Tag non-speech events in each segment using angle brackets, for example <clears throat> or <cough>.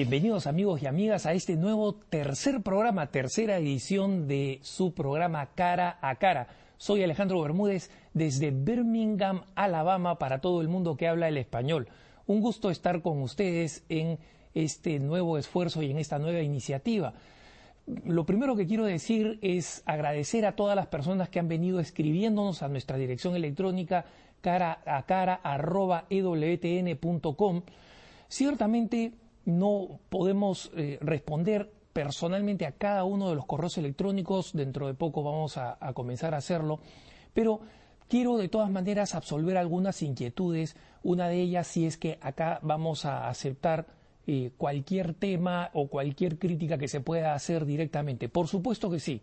Bienvenidos amigos y amigas a este nuevo tercer programa, tercera edición de su programa Cara a Cara. Soy Alejandro Bermúdez desde Birmingham, Alabama, para todo el mundo que habla el español. Un gusto estar con ustedes en este nuevo esfuerzo y en esta nueva iniciativa. Lo primero que quiero decir es agradecer a todas las personas que han venido escribiéndonos a nuestra dirección electrónica cara a cara arroba ewtn.com. Ciertamente no podemos eh, responder personalmente a cada uno de los correos electrónicos, dentro de poco vamos a, comenzar a hacerlo, pero quiero de todas maneras absolver algunas inquietudes. Una de ellas si es que acá vamos a aceptar eh, cualquier tema o cualquier crítica que se pueda hacer directamente. Por supuesto que sí.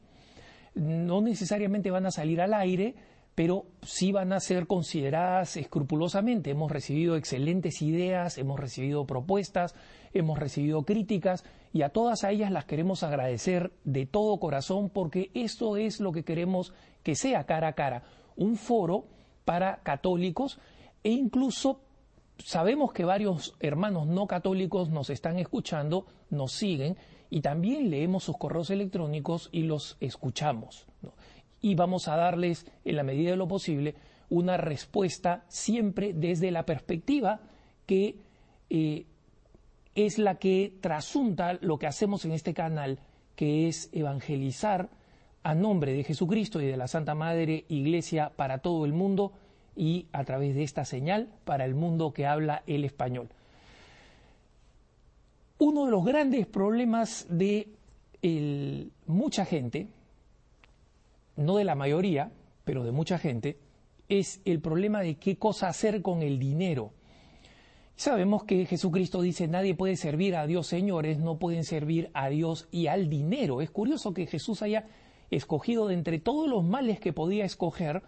No necesariamente van a salir al aire, pero sí van a ser consideradas escrupulosamente. Hemos recibido excelentes ideas, hemos recibido propuestas, hemos recibido críticas y a todas ellas las queremos agradecer de todo corazón porque esto es lo que queremos que sea cara a cara, un foro para católicos e incluso sabemos que varios hermanos no católicos nos están escuchando, nos siguen y también leemos sus correos electrónicos y los escuchamos y vamos a darles, en la medida de lo posible, una respuesta siempre desde la perspectiva que eh, es la que trasunta lo que hacemos en este canal, que es evangelizar a nombre de Jesucristo y de la Santa Madre Iglesia para todo el mundo y a través de esta señal para el mundo que habla el español. Uno de los grandes problemas de mucha gente no de la mayoría, pero de mucha gente, es el problema de qué cosa hacer con el dinero. Sabemos que Jesucristo dice, nadie puede servir a Dios, señores, no pueden servir a Dios y al dinero. Es curioso que Jesús haya escogido de entre todos los males que podía escoger,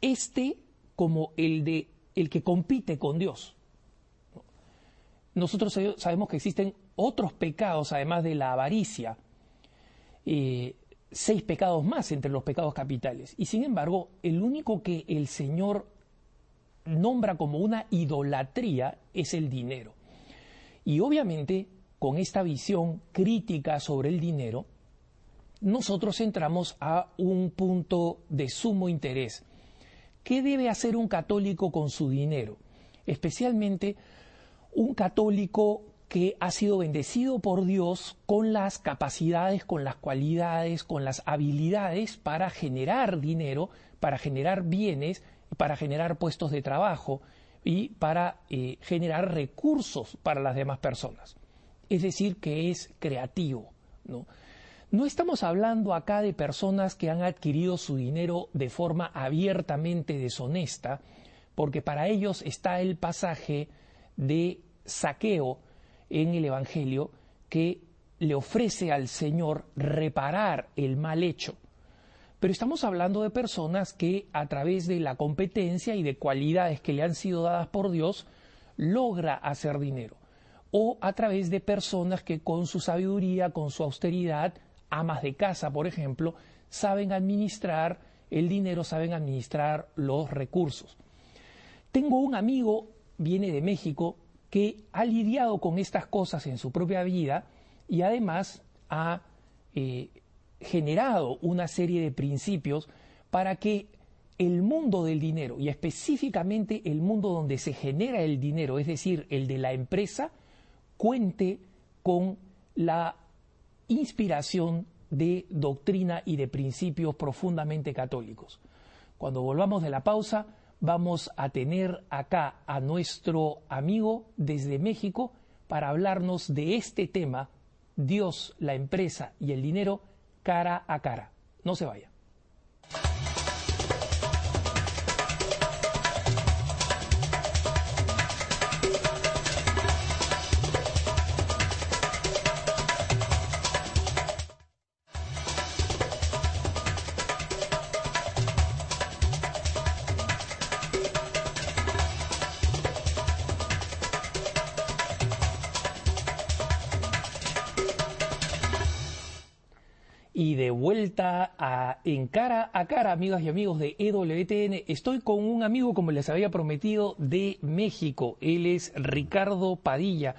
este como el de el que compite con Dios. Nosotros sabemos que existen otros pecados, además de la avaricia, eh, seis pecados más entre los pecados capitales. Y sin embargo, el único que el Señor nombra como una idolatría es el dinero. Y obviamente, con esta visión crítica sobre el dinero, nosotros entramos a un punto de sumo interés. ¿Qué debe hacer un católico con su dinero? Especialmente un católico que ha sido bendecido por Dios con las capacidades, con las cualidades, con las habilidades para generar dinero, para generar bienes, para generar puestos de trabajo y para eh, generar recursos para las demás personas. Es decir, que es creativo. ¿no? no estamos hablando acá de personas que han adquirido su dinero de forma abiertamente deshonesta, porque para ellos está el pasaje de saqueo en el Evangelio que le ofrece al Señor reparar el mal hecho. Pero estamos hablando de personas que a través de la competencia y de cualidades que le han sido dadas por Dios, logra hacer dinero. O a través de personas que con su sabiduría, con su austeridad, amas de casa, por ejemplo, saben administrar el dinero, saben administrar los recursos. Tengo un amigo, viene de México, que ha lidiado con estas cosas en su propia vida y además ha eh, generado una serie de principios para que el mundo del dinero y específicamente el mundo donde se genera el dinero, es decir, el de la empresa, cuente con la inspiración de doctrina y de principios profundamente católicos. Cuando volvamos de la pausa, vamos a tener acá a nuestro amigo desde México para hablarnos de este tema, Dios, la empresa y el dinero, cara a cara. No se vaya. Vuelta a, en cara a cara, amigas y amigos de EWTN. Estoy con un amigo, como les había prometido, de México. Él es Ricardo Padilla,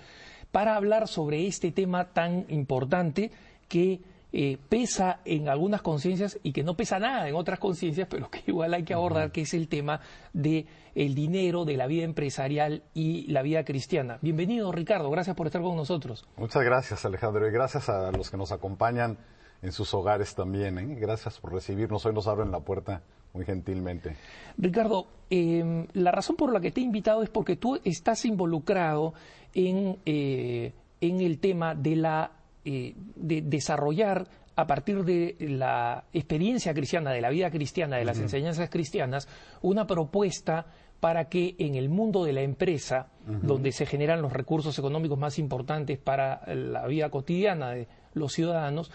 para hablar sobre este tema tan importante que eh, pesa en algunas conciencias y que no pesa nada en otras conciencias, pero que igual hay que abordar, que es el tema de el dinero, de la vida empresarial y la vida cristiana. Bienvenido, Ricardo. Gracias por estar con nosotros. Muchas gracias, Alejandro, y gracias a los que nos acompañan en sus hogares también. ¿eh? Gracias por recibirnos. Hoy nos abren la puerta muy gentilmente. Ricardo, eh, la razón por la que te he invitado es porque tú estás involucrado en, eh, en el tema de, la, eh, de desarrollar a partir de la experiencia cristiana, de la vida cristiana, de las enseñanzas cristianas, una propuesta para que en el mundo de la empresa, donde se generan los recursos económicos más importantes para la vida cotidiana de los ciudadanos,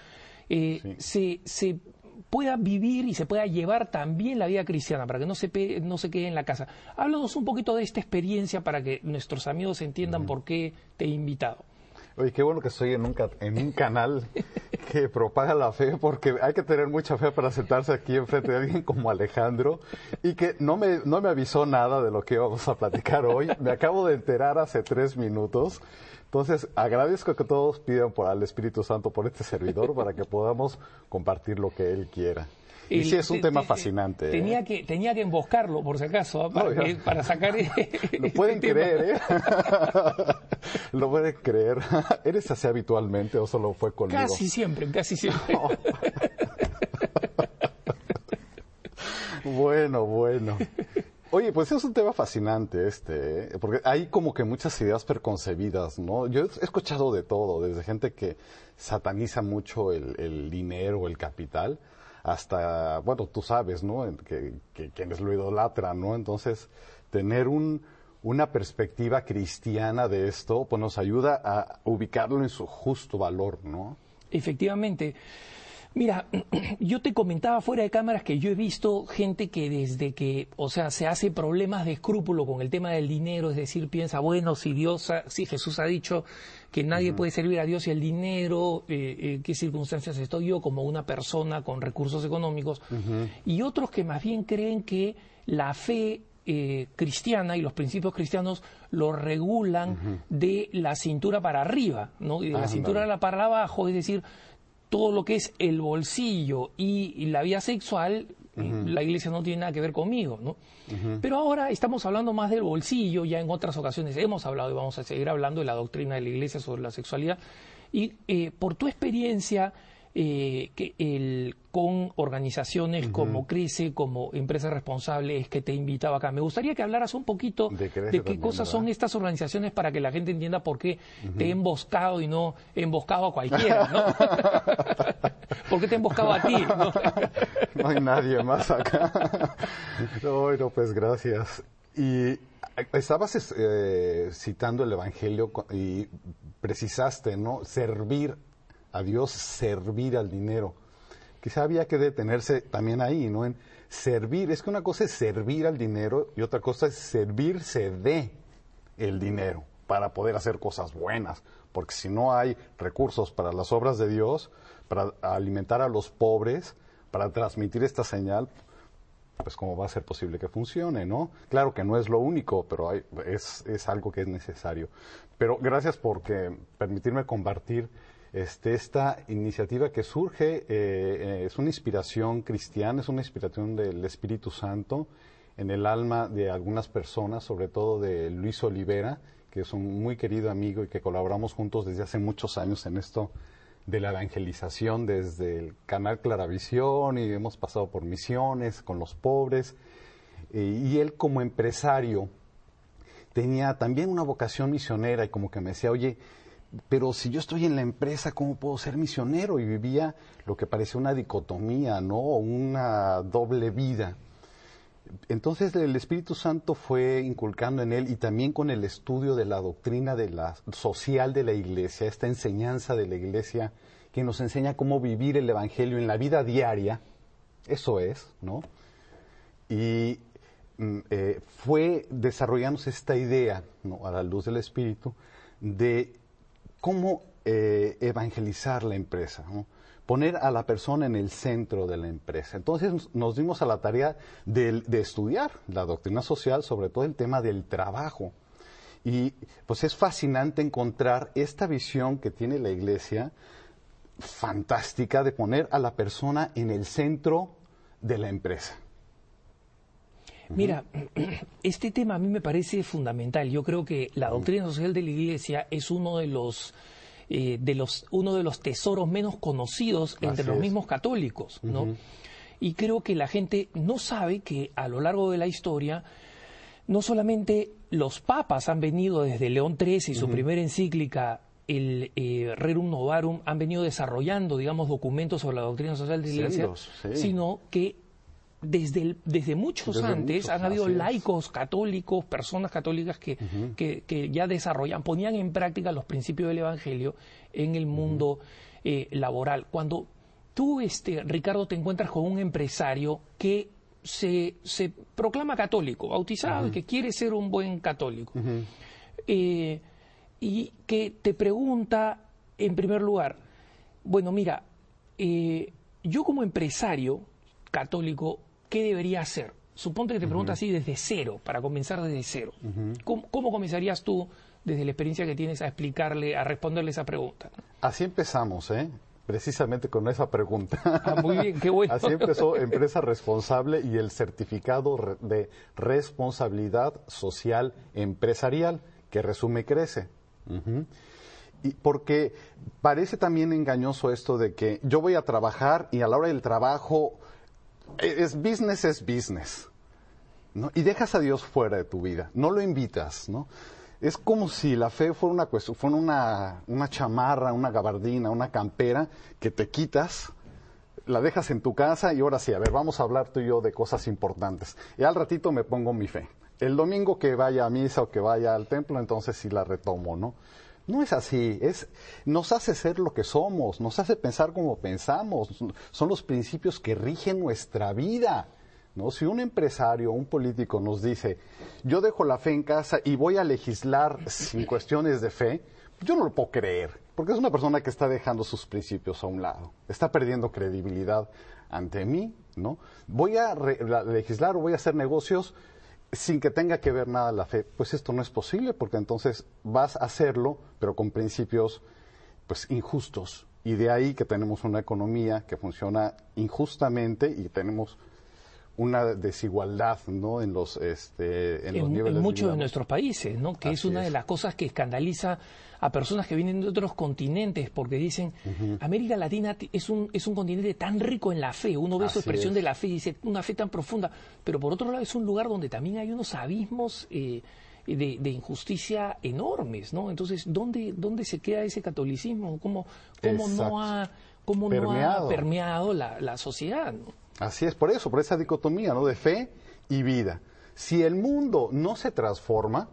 eh, se, se pueda vivir y se pueda llevar también la vida cristiana, para que no se, no se quede en la casa. Háblanos un poquito de esta experiencia para que nuestros amigos entiendan por qué te he invitado. Oye, qué bueno que estoy en un, en un canal que propaga la fe, porque hay que tener mucha fe para sentarse aquí enfrente de alguien como Alejandro y que no me, no me avisó nada de lo que íbamos a platicar hoy. Me acabo de enterar hace tres minutos. Entonces, agradezco que todos pidan por al Espíritu Santo por este servidor <laughs> para que podamos compartir lo que Él quiera. Y sí, es un tema fascinante. Tenía, ¿eh? que, tenía que emboscarlo, por si acaso, para, sacar. <laughs> <laughs> Lo pueden creer, ¿eh? Lo pueden creer. ¿Eres así habitualmente o solo fue conmigo? Casi siempre, casi siempre. bueno, bueno. Oye, pues es un tema fascinante este, ¿eh? porque hay como que muchas ideas preconcebidas, ¿no? Yo he escuchado de todo, desde gente que sataniza mucho el, dinero, el capital, hasta, bueno, tú sabes, ¿no? Que, quienes lo idolatran, ¿no? Entonces, tener un, una perspectiva cristiana de esto, pues nos ayuda a ubicarlo en su justo valor, ¿no? Efectivamente. Mira, <clears throat> yo te comentaba fuera de cámaras que yo he visto gente que desde que, o sea, se hace problemas de escrúpulo con el tema del dinero, es decir, piensa, bueno, si Dios, si Jesús ha dicho que nadie puede servir a Dios y el dinero, eh, eh, qué circunstancias estoy yo como una persona con recursos económicos, y otros que más bien creen que la fe eh, cristiana y los principios cristianos lo regulan de la cintura para arriba, ¿no? Y de la cintura para abajo, es decir, todo lo que es el bolsillo y, la vida sexual, la iglesia no tiene nada que ver conmigo, ¿no? Pero ahora estamos hablando más del bolsillo, ya en otras ocasiones hemos hablado y vamos a seguir hablando de la doctrina de la iglesia sobre la sexualidad. Y eh, por tu experiencia, eh, que el, con organizaciones como CRECE, como Empresa Responsable, es que te invitaba acá. Me gustaría que hablaras un poquito de, qué cosas son estas organizaciones para que la gente entienda por qué te he emboscado y no he emboscado a cualquiera, ¿no? <laughs> ¿Por qué te he emboscado a ti? ¿no? hay nadie más acá. bueno, pues gracias. Y estabas eh, citando el Evangelio y precisaste, ¿no? Servir a Dios, servir al dinero. Quizá había que detenerse también ahí, ¿no? En servir. Es que una cosa es servir al dinero y otra cosa es servirse de el dinero para poder hacer cosas buenas. Porque si no hay recursos para las obras de Dios, para alimentar a los pobres, para transmitir esta señal, pues cómo va a ser posible que funcione, ¿no? Claro que no es lo único, pero es, es algo que es necesario. Pero gracias por permitirme compartir este, esta iniciativa que surge eh, es una inspiración cristiana, es una inspiración del Espíritu Santo en el alma de algunas personas, sobre todo de Luis Olivera, que es un muy querido amigo y que colaboramos juntos desde hace muchos años en esto de la evangelización desde el canal Claravisión y hemos pasado por misiones con los pobres. Eh, y él como empresario tenía también una vocación misionera y como que me decía, oye, pero si yo estoy en la empresa, ¿cómo puedo ser misionero? Y vivía lo que parecía una dicotomía, ¿no? Una doble vida. Entonces el Espíritu Santo fue inculcando en él y también con el estudio de la doctrina de la, social de la iglesia, esta enseñanza de la iglesia que nos enseña cómo vivir el Evangelio en la vida diaria, eso es, ¿no? Y mm, eh, fue desarrollándose esta idea, ¿no? a la luz del Espíritu, de cómo eh, evangelizar la empresa. poner a la persona en el centro de la empresa. Entonces nos dimos a la tarea de, estudiar la doctrina social, sobre todo el tema del trabajo. Y pues es fascinante encontrar esta visión que tiene la iglesia, fantástica, de poner a la persona en el centro de la empresa. Mira, <clears throat> este tema a mí me parece fundamental. Yo creo que la doctrina social de la Iglesia es uno de los eh, de los, uno de los tesoros menos conocidos entre los mismos católicos, ¿no? Y creo que la gente no sabe que a lo largo de la historia no solamente los papas han venido desde León XIII y su primera encíclica el eh, Rerum Novarum han venido desarrollando, digamos, documentos sobre la doctrina social de la Iglesia, sino que desde, desde muchos antes han habido laicos católicos, personas católicas que, que, ya desarrollan, ponían en práctica los principios del Evangelio en el mundo eh, laboral. Cuando tú, este, Ricardo, te encuentras con un empresario que se, se proclama católico, bautizado, y que quiere ser un buen católico, eh, y que te pregunta, en primer lugar, bueno, mira, eh, yo como empresario católico ¿qué debería hacer? Suponte que te preguntas así desde cero, para comenzar desde cero. ¿Cómo, comenzarías tú, desde la experiencia que tienes, a explicarle, a responderle esa pregunta? Así empezamos, ¿eh? Precisamente con esa pregunta. Ah, muy bien, qué bueno. Así empezó Empresa Responsable y el certificado de responsabilidad social empresarial, que resume Crece. Y porque parece también engañoso esto de que yo voy a trabajar y a la hora del trabajo es business es business. ¿no? Y dejas a Dios fuera de tu vida, no lo invitas, ¿no? Es como si la fe fuera una fuera una, una chamarra, una gabardina, una campera que te quitas, la dejas en tu casa y ahora sí, a ver, vamos a hablar tú y yo de cosas importantes. Y al ratito me pongo mi fe. El domingo que vaya a misa o que vaya al templo, entonces sí la retomo, ¿no? No es así, es, nos hace ser lo que somos, nos hace pensar como pensamos, son los principios que rigen nuestra vida. ¿no? Si un empresario un político nos dice, yo dejo la fe en casa y voy a legislar sin cuestiones de fe, yo no lo puedo creer, porque es una persona que está dejando sus principios a un lado, está perdiendo credibilidad ante mí, ¿no? Voy a legislar o voy a hacer negocios sin que tenga que ver nada la fe, pues esto no es posible porque entonces vas a hacerlo, pero con principios pues injustos. Y de ahí que tenemos una economía que funciona injustamente y tenemos una desigualdad ¿no? en los, este, en, los niveles en muchos de, nuestros países, ¿no? que es una de las cosas que escandaliza a personas que vienen de otros continentes porque dicen América Latina es un, es un continente tan rico en la fe, uno ve su expresión de la fe y dice una fe tan profunda, pero por otro lado es un lugar donde también hay unos abismos eh, de, injusticia enormes, ¿no? Entonces, ¿dónde, dónde se queda ese catolicismo? ¿Cómo, cómo no ha, cómo permeado. no ha permeado la, la sociedad? Así es, por eso, por esa dicotomía ¿no? de fe y vida. Si el mundo no se transforma,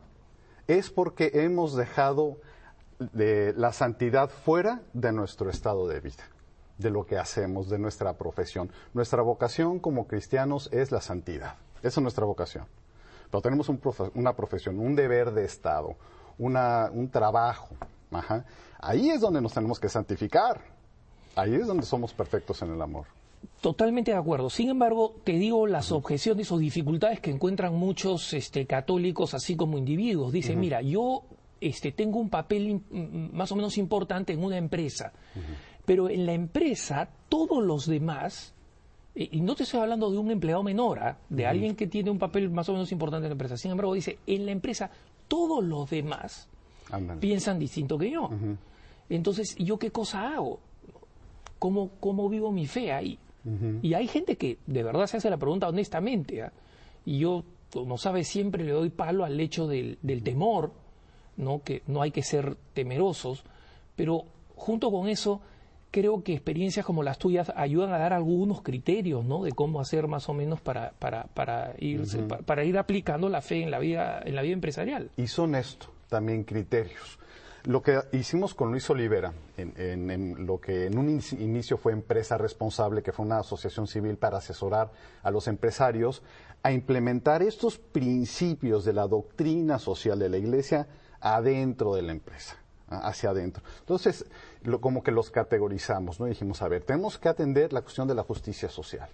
es porque hemos dejado de la santidad fuera de nuestro estado de vida, de lo que hacemos, de nuestra profesión. Nuestra vocación como cristianos es la santidad. Esa es nuestra vocación. Pero tenemos una profesión, un deber de Estado, un trabajo. Ahí es donde nos tenemos que santificar. Ahí es donde somos perfectos en el amor. Totalmente de acuerdo. Sin embargo, te digo las objeciones o dificultades que encuentran muchos este, católicos, así como individuos. Dicen, mira, yo este, tengo un papel más o menos importante en una empresa, pero en la empresa todos los demás, y no te estoy hablando de un empleado menor, ¿ah? de alguien que tiene un papel más o menos importante en la empresa, sin embargo dice, en la empresa todos los demás piensan distinto que yo. Entonces, ¿yo qué cosa hago? ¿Cómo, cómo vivo mi fe ahí? Y hay gente que de verdad se hace la pregunta honestamente. ¿ah? Y yo, como sabes, siempre le doy palo al hecho del, del temor, ¿no? que no hay que ser temerosos, pero junto con eso creo que experiencias como las tuyas ayudan a dar algunos criterios, ¿no? De cómo hacer más o menos para, para, para, para, ir aplicando la fe en la vida, en la vida empresarial. Y son esto, también criterios. Lo que hicimos con Luis Olivera, en, lo que en un inicio fue Empresa Responsable, que fue una asociación civil para asesorar a los empresarios, a implementar estos principios de la doctrina social de la Iglesia adentro de la empresa hacia adentro. Entonces, como que los categorizamos, ¿no? dijimos, a ver, tenemos que atender la cuestión de la justicia social.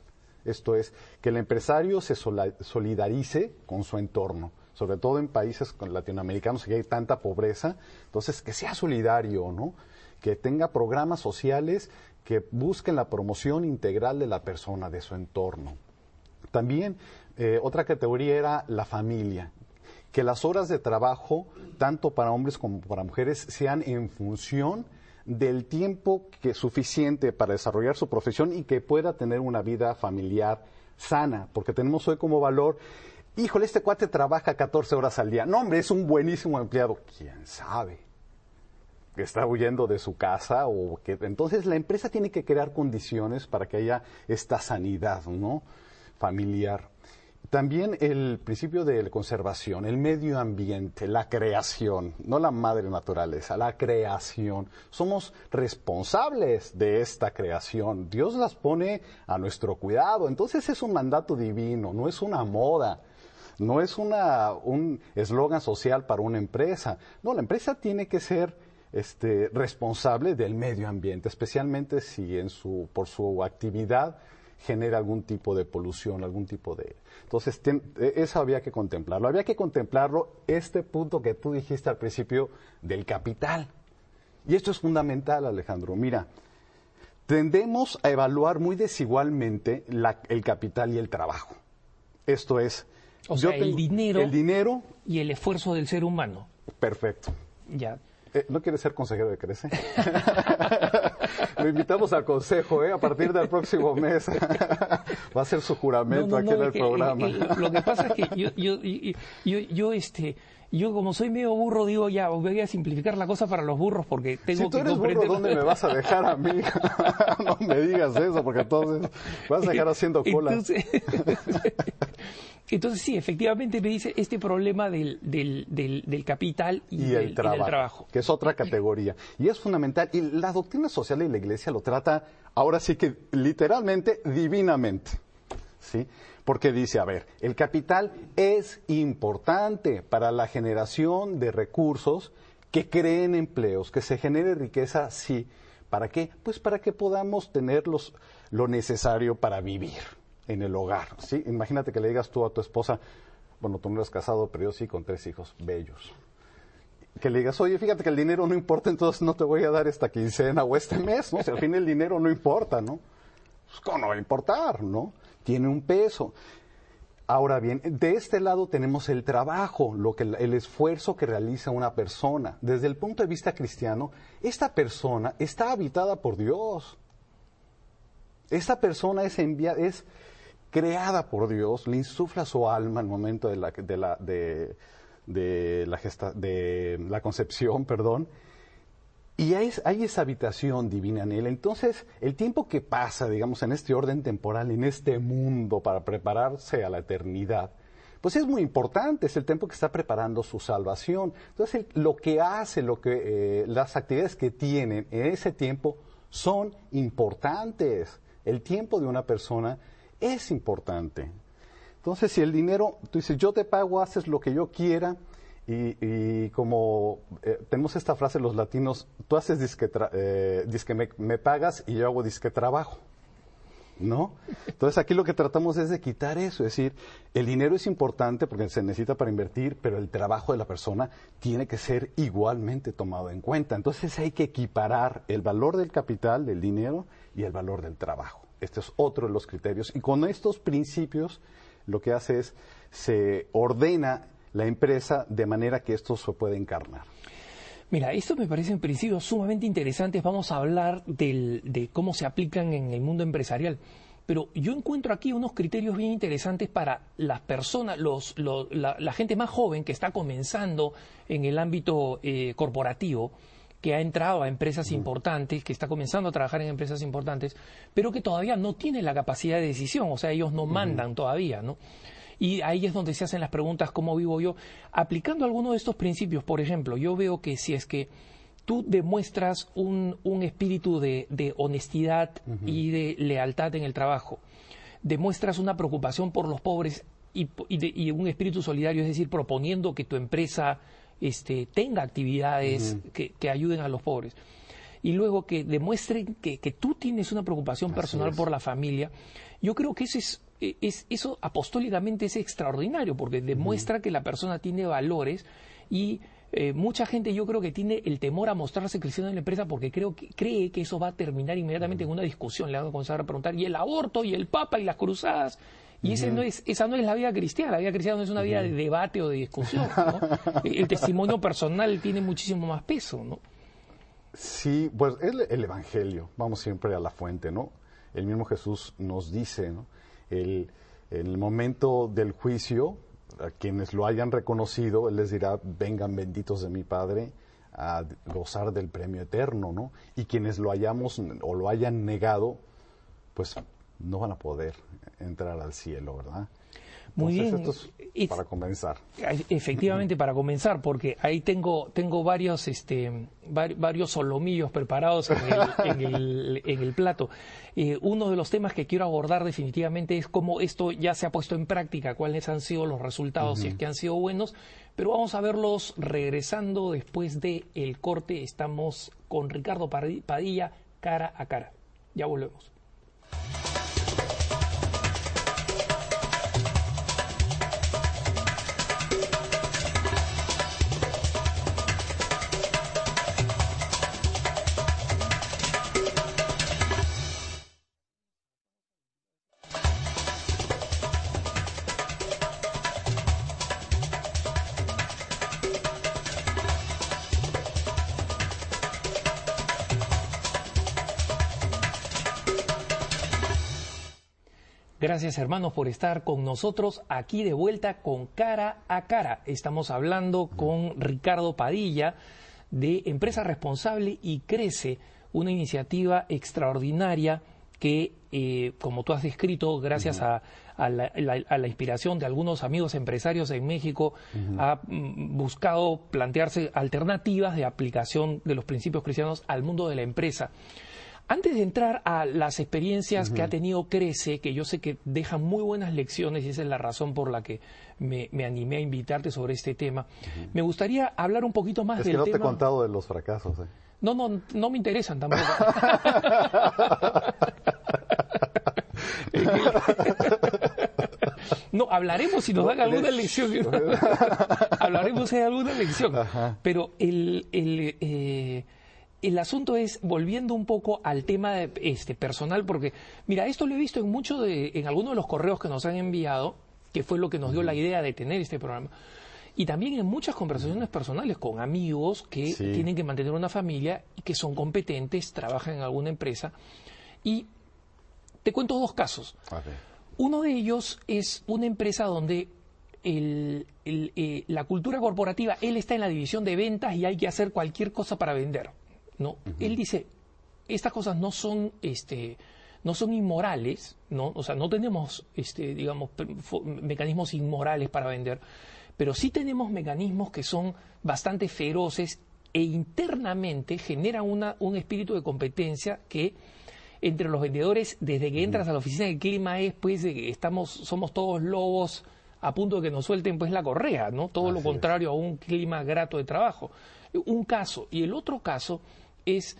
Esto es, que el empresario se solidarice con su entorno, sobre todo en países latinoamericanos que hay tanta pobreza, entonces que sea solidario, ¿no? Que tenga programas sociales que busquen la promoción integral de la persona, de su entorno. También eh, otra categoría era la familia, que las horas de trabajo, tanto para hombres como para mujeres, sean en función del tiempo que es suficiente para desarrollar su profesión y que pueda tener una vida familiar sana, porque tenemos hoy como valor, híjole, este cuate trabaja 14 horas al día. No, hombre, es un buenísimo empleado. ¿Quién sabe? Que está huyendo de su casa o que entonces la empresa tiene que crear condiciones para que haya esta sanidad, ¿no? familiar. También el principio de conservación, el medio ambiente, la creación, no la madre naturaleza, la creación. Somos responsables de esta creación. Dios las pone a nuestro cuidado. Entonces es un mandato divino, no es una moda. No es una, un eslogan social para una empresa. No, la empresa tiene que ser este, responsable del medio ambiente, especialmente si en su, por su actividad genera algún tipo de polución, algún tipo de... Entonces, e, eso había que contemplarlo. Había que contemplarlo este punto que tú dijiste al principio del capital. Y esto es fundamental, Alejandro. Mira, tendemos a evaluar muy desigualmente el capital y el trabajo. Esto es... O sea, el dinero... El dinero... Y el esfuerzo del ser humano. Perfecto. Ya. Eh, ¿No quieres ser consejero de Crece? <laughs> Lo invitamos al consejo, ¿eh? A partir del próximo mes. <laughs> Va a ser su juramento aquí en el programa. lo que pasa es que yo, yo, yo, yo, este, yo como soy medio burro, digo, ya, voy a simplificar la cosa para los burros porque tengo si tú que eres burro, ¿dónde me vas a dejar a mí? <laughs> no me digas eso, porque entonces vas a dejar haciendo cola. Entonces, entonces sí, efectivamente me dice este problema del, del, del, capital y, el trabajo, Que es otra categoría. Y es fundamental. Y la doctrina social de la Iglesia lo trata, ahora sí que literalmente, divinamente. ¿Sí? Porque dice, a ver, el capital es importante para la generación de recursos que creen empleos, que se genere riqueza, sí. ¿Para qué? Pues para que podamos tener lo necesario para vivir en el hogar. ¿sí? Imagínate que le digas tú a tu esposa, bueno, tú no eres casado, pero yo sí con tres hijos bellos. Que le digas, oye, fíjate que el dinero no importa, entonces no te voy a dar esta quincena o este mes, ¿no? Si al fin el dinero no importa, ¿no? Pues, ¿cómo no va a importar, no? tiene un peso. Ahora bien, de este lado tenemos el trabajo, lo que el esfuerzo que realiza una persona. Desde el punto de vista cristiano, esta persona está habitada por Dios. Esta persona es enviada, es creada por Dios, le insufla su alma el momento de la, de la, de, de la, gesta, de la concepción, <laughs> perdón, y hay, esa habitación divina en él. Entonces, el tiempo que pasa, digamos, en este orden temporal, en este mundo, para prepararse a la eternidad, pues es muy importante, es el tiempo que está preparando su salvación. Entonces, lo que hace, lo que, eh, las actividades que tienen en ese tiempo son importantes. El tiempo de una persona es importante. Entonces, si el dinero, tú dices, yo te pago, haces lo que yo quiera, y, como eh, tenemos esta frase los latinos, tú haces disque, eh, me, pagas y yo hago disque trabajo. ¿No? Entonces aquí lo que tratamos es de quitar eso, es decir, el dinero es importante porque se necesita para invertir, pero el trabajo de la persona tiene que ser igualmente tomado en cuenta. Entonces hay que equiparar el valor del capital, del dinero y el valor del trabajo. Este es otro de los criterios. Y con estos principios lo que hace es se ordena la empresa de manera que esto se pueda encarnar. Mira, esto me parece en principio sumamente interesante. Vamos a hablar de cómo se aplican en el mundo empresarial. Pero yo encuentro aquí unos criterios bien interesantes para las personas, la, gente más joven que está comenzando en el ámbito eh, corporativo, que ha entrado a empresas importantes, que está comenzando a trabajar en empresas importantes, pero que todavía no tiene la capacidad de decisión, o sea, ellos no mandan todavía, ¿no? Y ahí es donde se hacen las preguntas, ¿cómo vivo yo? Aplicando algunos de estos principios, por ejemplo, yo veo que si es que tú demuestras un, espíritu de, honestidad y de lealtad en el trabajo, demuestras una preocupación por los pobres y, un espíritu solidario, es decir, proponiendo que tu empresa este, tenga actividades que, ayuden a los pobres. Y luego que demuestren que, tú tienes una preocupación personal por la familia, yo creo que es, eso apostólicamente es extraordinario, porque demuestra que la persona tiene valores y eh, mucha gente yo creo que tiene el temor a mostrarse cristiano en la empresa porque creo que, cree que eso va a terminar inmediatamente en una discusión. Le van a comenzar a preguntar, ¿y el aborto? ¿Y el Papa? ¿Y las cruzadas? Y ese no es, esa no es la vida cristiana. La vida cristiana no es una vida de debate o de discusión. <laughs> el testimonio personal tiene muchísimo más peso. ¿no? Sí, pues el, el Evangelio. Vamos siempre a la fuente. ¿no? El mismo Jesús nos dice, ¿no? el, en el momento del juicio, a quienes lo hayan reconocido, Él les dirá, vengan benditos de mi Padre a gozar del premio eterno, ¿no? Y quienes lo hayamos o lo hayan negado, pues no van a poder entrar al cielo, ¿verdad? Muy bien. para comenzar. Efectivamente, para comenzar, porque ahí tengo, tengo varios, este, varios solomillos preparados <laughs> en el, en el, plato. Eh, uno de los temas que quiero abordar definitivamente es cómo esto ya se ha puesto en práctica, cuáles han sido los resultados, si es que han sido buenos, pero vamos a verlos regresando después del el corte. Estamos con Ricardo Padilla cara a cara. Ya volvemos. Gracias hermanos por estar con nosotros aquí de vuelta con cara a cara. Estamos hablando con Ricardo Padilla de Empresa Responsable y Crece, una iniciativa extraordinaria que, eh, como tú has descrito, gracias a, la, inspiración de algunos amigos empresarios en México, ha mm, buscado plantearse alternativas de aplicación de los principios cristianos al mundo de la empresa. Antes de entrar a las experiencias que ha tenido Crece, que yo sé que dejan muy buenas lecciones y esa es la razón por la que me, animé a invitarte sobre este tema, me gustaría hablar un poquito más es del que no te he contado de los fracasos. ¿eh? No, no, no me interesan tampoco. <laughs> <laughs> No, hablaremos si nos dan alguna lección. <laughs> hablaremos de alguna lección. Pero el, el eh, el asunto es, volviendo un poco al tema este, personal, porque, mira, esto lo he visto en mucho de, en algunos de los correos que nos han enviado, que fue lo que nos dio la idea de tener este programa. Y también en muchas conversaciones personales con amigos que tienen que mantener una familia y que son competentes, trabajan en alguna empresa. Y te cuento dos casos. Uno de ellos es una empresa donde el, eh, la cultura corporativa, él está en la división de ventas y hay que hacer cualquier cosa para vender. ¿No? Él dice, estas cosas no son, este, no son inmorales, ¿no? O sea, no tenemos, este, digamos, mecanismos inmorales para vender, pero sí tenemos mecanismos que son bastante feroces e internamente generan una, un espíritu de competencia que entre los vendedores, desde que entras a la oficina, el clima es, pues, estamos, somos todos lobos a punto de que nos suelten, pues, la correa, ¿no? Todo lo contrario a un clima grato de trabajo. Un caso. Y el otro caso es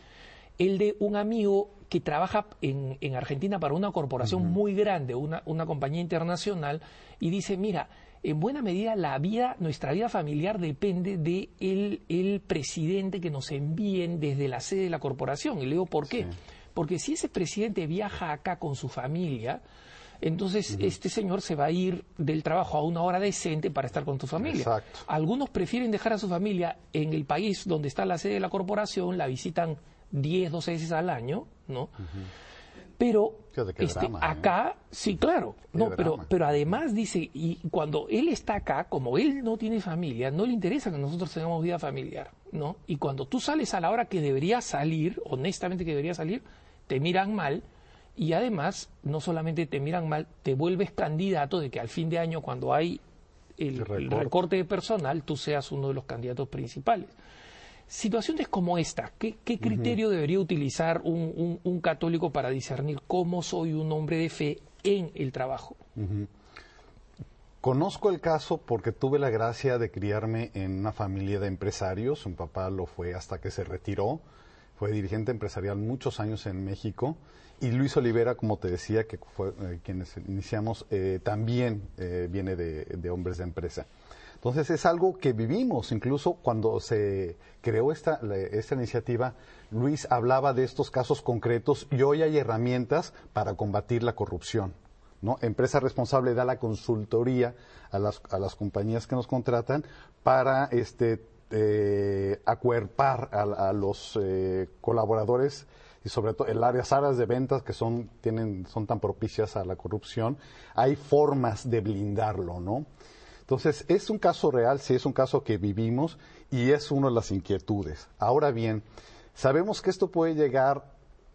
el de un amigo que trabaja en, en Argentina para una corporación muy grande, una, una, compañía internacional, y dice, mira, en buena medida la vida, nuestra vida familiar depende de el, presidente que nos envíen desde la sede de la corporación. Y le digo, ¿por qué? Porque si ese presidente viaja acá con su familia, Entonces, este señor se va a ir del trabajo a una hora decente para estar con tu familia. Exacto. Algunos prefieren dejar a su familia en el país donde está la sede de la corporación, la visitan 10, 12 veces al año, ¿no? Pero este, drama, ¿eh? acá, sí, claro, no, pero, pero además dice, y cuando él está acá, como él no tiene familia, no le interesa que nosotros tengamos vida familiar, ¿no? Y cuando tú sales a la hora que deberías salir, honestamente que deberías salir, te miran mal y además no solamente te miran mal, te vuelves candidato de que al fin de año cuando hay el, El el recorte. de personal, tú seas uno de los candidatos principales. Situaciones como esta, ¿qué, qué criterio debería utilizar un, un- un católico para discernir cómo soy un hombre de fe en el trabajo? Conozco el caso porque tuve la gracia de criarme en una familia de empresarios. Mi papá lo fue hasta que se retiró. Fue dirigente empresarial muchos años en México. Y Luis Olivera, como te decía, que fue eh, quienes iniciamos, eh, también eh, viene de, hombres de empresa. Entonces es algo que vivimos. Incluso cuando se creó esta, esta iniciativa, Luis hablaba de estos casos concretos y hoy hay herramientas para combatir la corrupción. ¿no? Empresa responsable da la consultoría a las, a las compañías que nos contratan para este, eh, acuerpar a, a los eh, colaboradores y sobre todo en las áreas de ventas que son, tienen, son tan propicias a la corrupción, hay formas de blindarlo, ¿no? Entonces, es un caso real, sí, es un caso que vivimos y es una de las inquietudes. Ahora bien, sabemos que esto puede llegar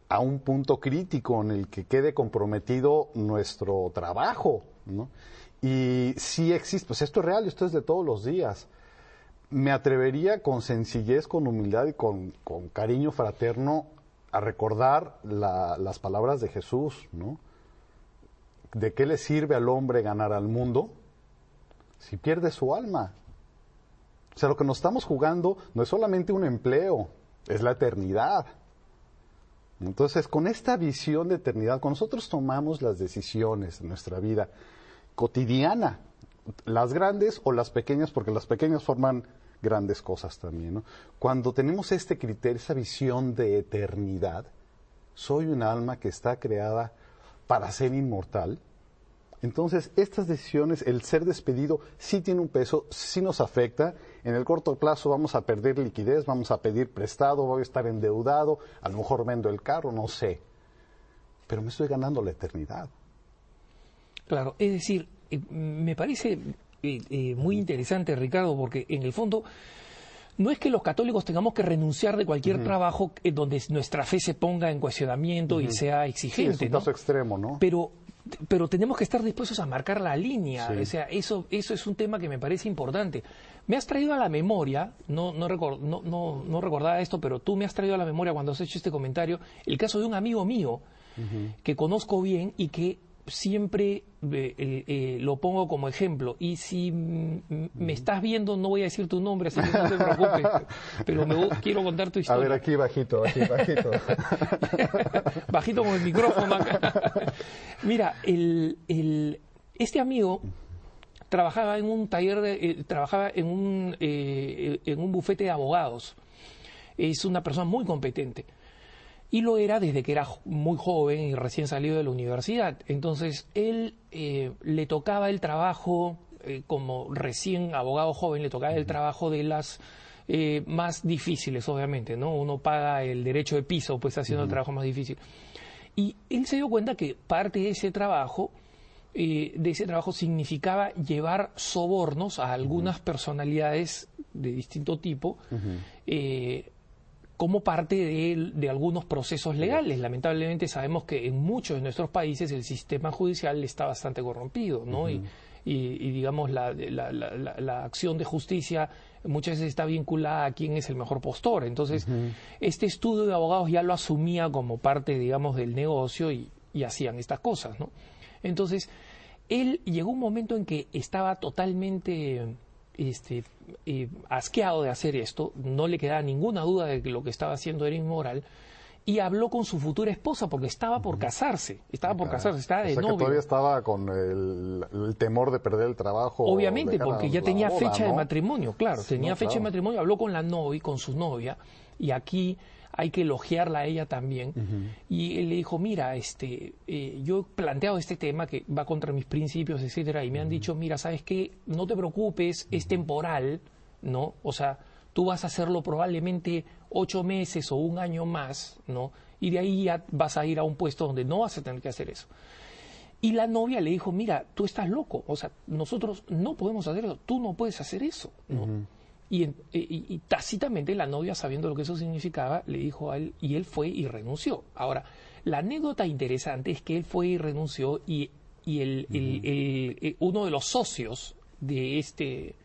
a un punto crítico en el que quede comprometido nuestro trabajo, ¿no? Y sí existe, pues esto es real, esto es de todos los días. Me atrevería con sencillez, con humildad y con, con cariño fraterno a recordar la- las palabras de Jesús, ¿no? ¿De qué le sirve al hombre ganar al mundo si pierde su alma? O sea, lo que nos estamos jugando no es solamente un empleo, es la eternidad. Entonces, con esta visión de eternidad, cuando nosotros tomamos las decisiones en nuestra vida cotidiana, las grandes o las pequeñas, porque las pequeñas forman grandes cosas también. Cuando tenemos este criterio, esa visión de eternidad, soy un alma que está creada para ser inmortal, entonces, estas decisiones, el ser despedido, sí tiene un peso, sí nos afecta. En el corto plazo vamos a perder liquidez, vamos a pedir prestado, voy a estar endeudado, a lo mejor vendo el carro, no sé. Pero me estoy ganando la eternidad. Claro, es decir, eh, me parece eh, eh, muy interesante, Ricardo, porque en el fondo no es que los católicos tengamos que renunciar de cualquier trabajo eh, donde nuestra fe se ponga en cuestionamiento y sea Sí, exigente, es un ¿no? caso extremo, ¿no? pero pero tenemos que estar dispuestos a marcar la línea Sí. o sea eso eso es un tema que me parece importante me has traído a la memoria no no, recor- no no no recordaba esto pero tú me has traído a la memoria cuando has hecho este comentario el caso de un amigo mío que conozco bien y que siempre eh, eh, eh, lo pongo como ejemplo y si me estás viendo no voy a decir tu nombre así que no te preocupes <laughs> pero me quiero contar tu A historia ver, aquí bajito, aquí bajito. <laughs> bajito con el micrófono acá. Mira, el, el- este amigo trabajaba en un taller, eh, trabajaba en un, eh, en un bufete de abogados. Es una persona muy competente. Y lo era desde que era muy joven y recién salido de la universidad. Entonces, él eh, le tocaba el trabajo, eh, como recién abogado joven, le tocaba el trabajo de las eh, más difíciles, obviamente, ¿no? Uno paga el derecho de piso, pues haciendo el trabajo más difícil. Y él se dio cuenta que parte de ese trabajo, eh, de ese trabajo significaba llevar sobornos a algunas personalidades de distinto tipo, eh, como parte de, de algunos procesos legales. Lamentablemente sabemos que en muchos de nuestros países el sistema judicial está bastante corrompido, ¿no? y, y- y, digamos la, la- la- la- la acción de justicia muchas veces está vinculada a quién es el mejor postor. Entonces, este estudio de abogados ya lo asumía como parte, digamos, del negocio y, y hacían estas cosas, ¿no? Entonces, él llegó un momento en que estaba totalmente este, eh, asqueado de hacer esto, no le quedaba ninguna duda de que lo que estaba haciendo era inmoral, y habló con su futura esposa porque estaba por casarse, estaba por casarse, estaba de o sea que todavía estaba con el, el temor de perder el trabajo. Obviamente, porque ya tenía boda, fecha de matrimonio, claro, Sí, tenía no, fecha de matrimonio, habló con la novia, con su novia, y aquí hay que elogiarla a ella también. Y él le dijo, mira, este, eh, yo he planteado este tema que va contra mis principios, etcétera, y me han dicho, mira, ¿sabes qué? No te preocupes, es temporal, ¿no? O sea, tú vas a hacerlo probablemente ocho meses o un año más, ¿no? Y de ahí ya vas a ir a un puesto donde no vas a tener que hacer eso. Y la novia le dijo, mira, tú estás loco, o sea, nosotros no podemos hacer eso, tú no puedes hacer eso, ¿no? Y, y, tácitamente la novia, sabiendo lo que eso significaba, le dijo a él, y él fue y renunció. Ahora, la anécdota interesante es que él fue y renunció y, y el, el, uno de los socios de este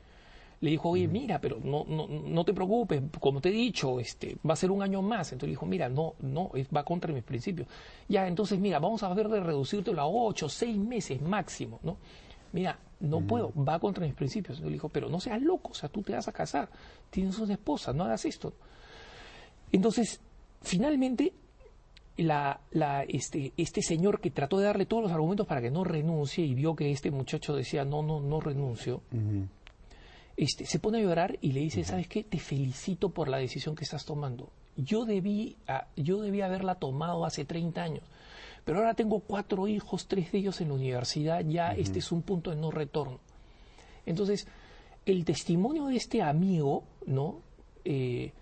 le dijo, oye, mira, pero no, no, no te preocupes, como te he dicho, este, va a ser un año más. Entonces le dijo, mira, no, no, va contra mis principios. Ya, entonces, mira, vamos a ver de reducírtelo a ocho, seis meses máximo, ¿no? Mira, no puedo, va contra mis principios. Le dijo, pero no seas loco, o sea, tú te vas a casar, tienes una esposa, no hagas esto. Entonces, finalmente, la, la, este, este señor que trató de darle todos los argumentos para que no renuncie y vio que este muchacho decía, no, no, no renuncio, este, se pone a llorar y le dice, ¿sabes qué? Te felicito por la decisión que estás tomando. Yo debí, ah, yo debí haberla tomado hace 30 años, pero ahora tengo cuatro hijos, tres de ellos en la universidad, ya este es un punto de no retorno. Entonces, el testimonio de este amigo, ¿no? Eh,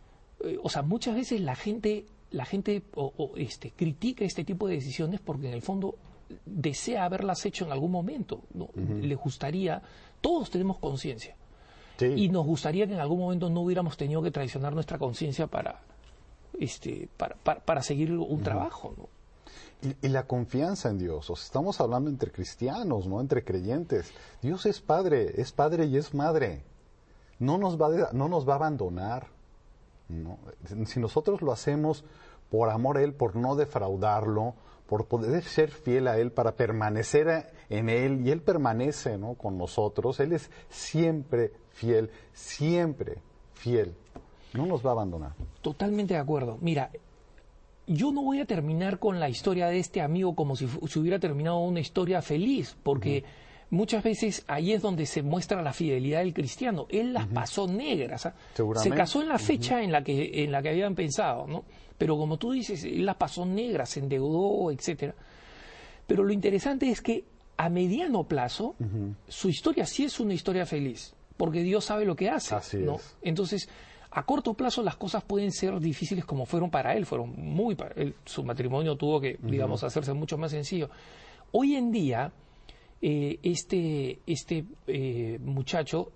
eh, o sea, muchas veces la gente, la gente o, este, critica este tipo de decisiones porque en el fondo desea haberlas hecho en algún momento, ¿no? Le gustaría, todos tenemos conciencia y nos gustaría que en algún momento no hubiéramos tenido que traicionar nuestra conciencia para, este, para, para, seguir un trabajo. ¿no? Y, la confianza en Dios. Estamos hablando entre cristianos, no entre creyentes. Dios es Padre, es Padre y es Madre. No nos va, no nos va a abandonar. Si nosotros lo hacemos por amor a Él, por no defraudarlo, por poder ser fiel a Él, para permanecer en Él, y Él permanece con nosotros, Él es siempre fiel, siempre fiel. No nos va a abandonar. Totalmente de acuerdo. Mira, yo no voy a terminar con la historia de este amigo como si, se hubiera terminado una historia feliz, porque muchas veces ahí es donde se muestra la fidelidad del cristiano. Él las pasó negras. ¿ah? Se casó en la fecha en, la que, en la que habían pensado, ¿no? Pero como tú dices, él las pasó negras, se endeudó, etcétera. Pero lo interesante es que a mediano plazo, su historia sí es una historia feliz porque Dios sabe lo que hace. ¿no? Entonces, a corto plazo las cosas pueden ser difíciles como fueron para él, fueron muy para él, su matrimonio tuvo que, digamos, hacerse mucho más sencillo. Hoy en día, eh, este, este eh, muchacho,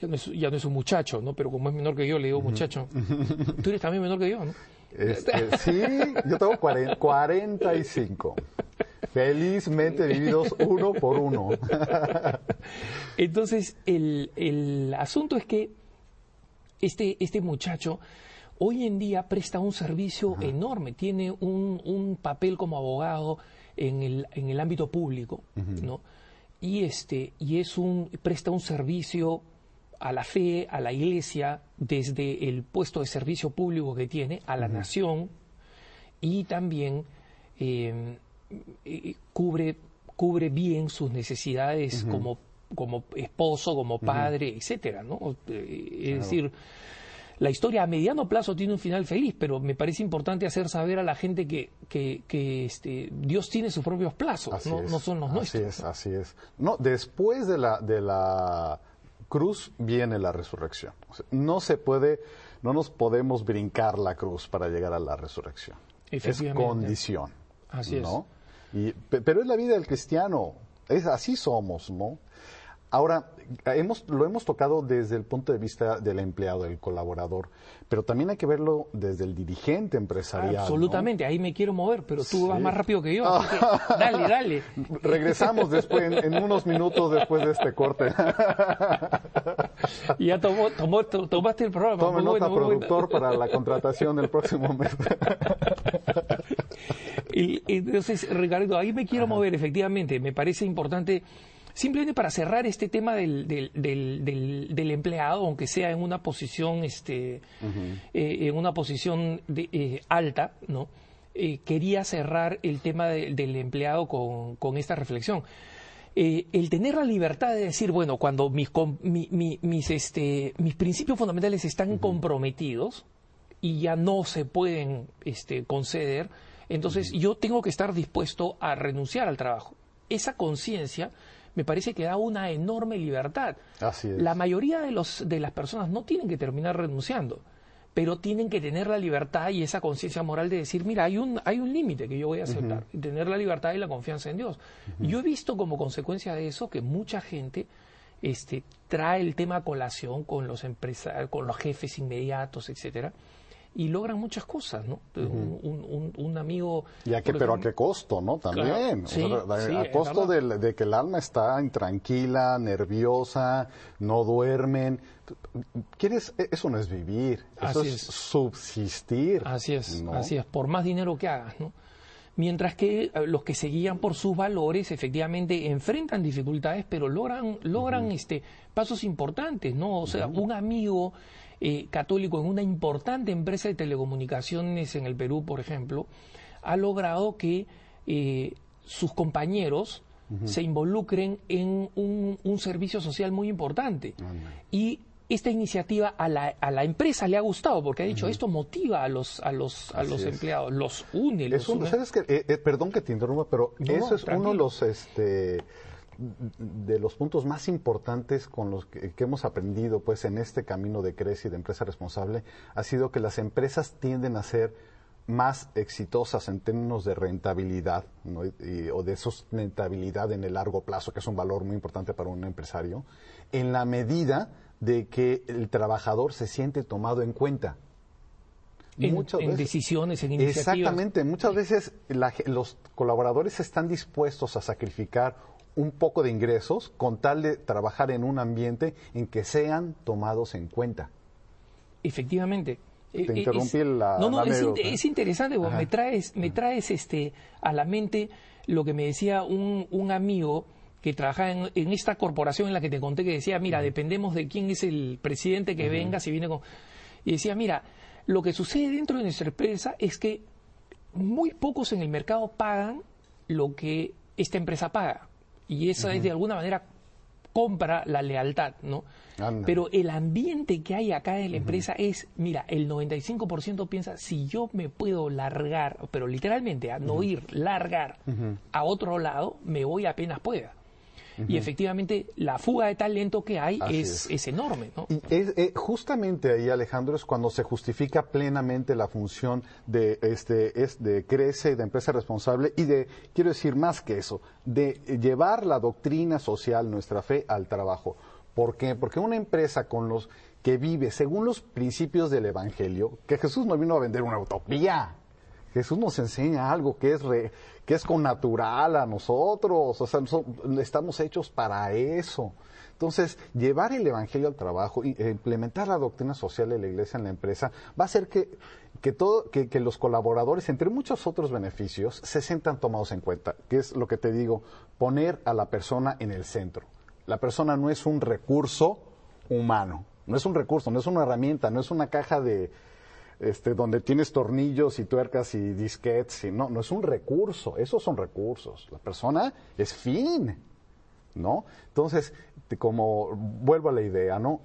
ya no, es, un muchacho, ¿no? Pero como es menor que yo, le digo muchacho. <laughs> Tú eres también menor que yo, ¿no? Este, sí, yo tengo 45. Felizmente vividos uno por uno. Entonces, el, el, asunto es que este, este muchacho hoy en día presta un servicio enorme, tiene un, un, papel como abogado en el, en el ámbito público, ¿no? Y, este, y es un, presta un servicio a la fe, a la iglesia, desde el puesto de servicio público que tiene, a la nación, y también eh, cubre, cubre bien sus necesidades como, como esposo, como padre, etcétera, ¿no? Eh, es decir, la historia a mediano plazo tiene un final feliz, pero me parece importante hacer saber a la gente que, que, este, Dios tiene sus propios plazos, no, son los nuestros. Así es, así es. No, después de la, de la cruz viene la resurrección. no se puede, no nos podemos brincar la cruz para llegar a la resurrección. Es condición. Así es pero es la vida del cristiano, es así somos, ¿no? Ahora, hemos, lo hemos tocado desde el punto de vista del empleado, del colaborador, pero también hay que verlo desde el dirigente empresarial. Absolutamente, ahí me quiero mover, pero tú vas más rápido que yo. <laughs> dale, dale. Regresamos después, en, unos minutos después de este corte. <laughs> ya tomó, tomaste el programa. Tome nota, productor, para la contratación del próximo mes. <laughs> y, entonces, Ricardo, ahí me quiero mover, efectivamente. Me parece importante simplemente para cerrar este tema del, del, empleado, aunque sea en una posición, este, eh, en una posición eh, alta, ¿no? Eh, quería cerrar el tema del empleado con, esta reflexión. el tener la libertad de decir, bueno, cuando mis, mis, este, mis principios fundamentales están comprometidos, y ya no se pueden este, conceder, entonces yo tengo que estar dispuesto a renunciar al trabajo. Esa conciencia me parece que da una enorme libertad. Así es. La mayoría de, los, de las personas no tienen que terminar renunciando, pero tienen que tener la libertad y esa conciencia moral de decir, mira, hay un, hay un límite que yo voy a aceptar, y tener la libertad y la confianza en Dios. Yo he visto como consecuencia de eso que mucha gente este, trae el tema a colación con los empresarios, con los jefes inmediatos, etcétera, y logran muchas cosas, ¿no? un, un, un, amigo... ¿Y a qué, pero a qué costo, no? También. Claro, sí, o sea, sí, a costo de, que el alma está intranquila, nerviosa, no duermen. ¿Quieres? e- Eso no es vivir, eso es, es. subsistir. Así es, ¿no? así es, por más dinero que hagas, ¿no? Mientras que eh, los que se guían por sus valores efectivamente enfrentan dificultades, pero logran, logran este, pasos importantes, ¿no? O sea, un amigo eh, católico en una importante empresa de telecomunicaciones en el Perú, por ejemplo, ha logrado que eh, sus compañeros se involucren en un, un servicio social muy importante. Y esta iniciativa a la, a la empresa le ha gustado porque ha dicho esto motiva a los a los a Así los es. empleados, los une, los Es un- une. ¿Sabes qué? Eh, eh, perdón que te interrumpa, pero No, eso es uno de los este de los puntos más importantes con los que, que hemos aprendido pues en este camino de crece y de empresa responsable ha sido que las empresas tienden a ser más exitosas en términos de rentabilidad ¿no? Y- y- o de sustentabilidad en el largo plazo, que es un valor muy importante para un empresario, en la medida de que el trabajador se siente tomado en cuenta. en, Muchas en veces- decisiones, en iniciativas. Exactamente, muchas veces la los colaboradores están dispuestos a sacrificar un poco de ingresos con tal de trabajar en un ambiente en que sean tomados en cuenta. Efectivamente. Te Eh, eh, interrumpí es- la- No, no, la es, interesante, vos Ajá. me traes, me traes este, a la mente lo que me decía un, un amigo que trabaja en, en esta corporación en la que te conté que decía, mira, dependemos de quién es el presidente que venga, si viene con... Y decía, mira, lo que sucede dentro de nuestra empresa es que muy pocos en el mercado pagan lo que esta empresa paga. Y eso es de alguna manera compra la lealtad, ¿no? Anda. Pero el ambiente que hay acá en la empresa es, mira, el 95% piensa, si yo me puedo largar, pero literalmente, a no ir, largar a otro lado, me voy apenas pueda. Y efectivamente, la fuga de talento que hay es. es enorme, ¿no? Y es, eh, justamente ahí, Alejandro, es cuando se justifica plenamente la función de este es de crece, de empresa responsable y de, quiero decir más que eso, de llevar la doctrina social, nuestra fe, al trabajo. ¿Por qué? Porque una empresa con los que vive según los principios del Evangelio, que Jesús no vino a vender una utopía, Jesús nos enseña algo que es, re- que es con natural a nosotros, o sea, estamos hechos para eso. Entonces, llevar el Evangelio al trabajo e implementar la doctrina social de la iglesia en la empresa va a hacer que, que, todo, que, que los colaboradores, entre muchos otros beneficios, se sientan tomados en cuenta, que es lo que te digo, poner a la persona en el centro. La persona no es un recurso humano, no es un recurso, no es una herramienta, no es una caja de, este, donde tienes tornillos y tuercas y disquetes. Y no, no es un recurso, esos son recursos. La persona es fin, ¿no? Entonces, como vuelvo a la idea, ¿no?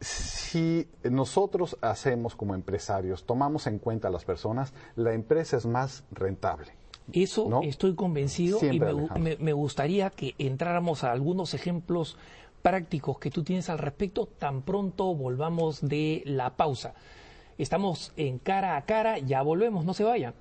Si nosotros hacemos como empresarios, tomamos en cuenta a las personas, la empresa es más rentable. Eso ¿No? estoy convencido y me- me gustaría que entráramos a algunos ejemplos prácticos que tú tienes al respecto tan pronto volvamos de la pausa. Estamos en cara a cara, ya volvemos, no se vayan.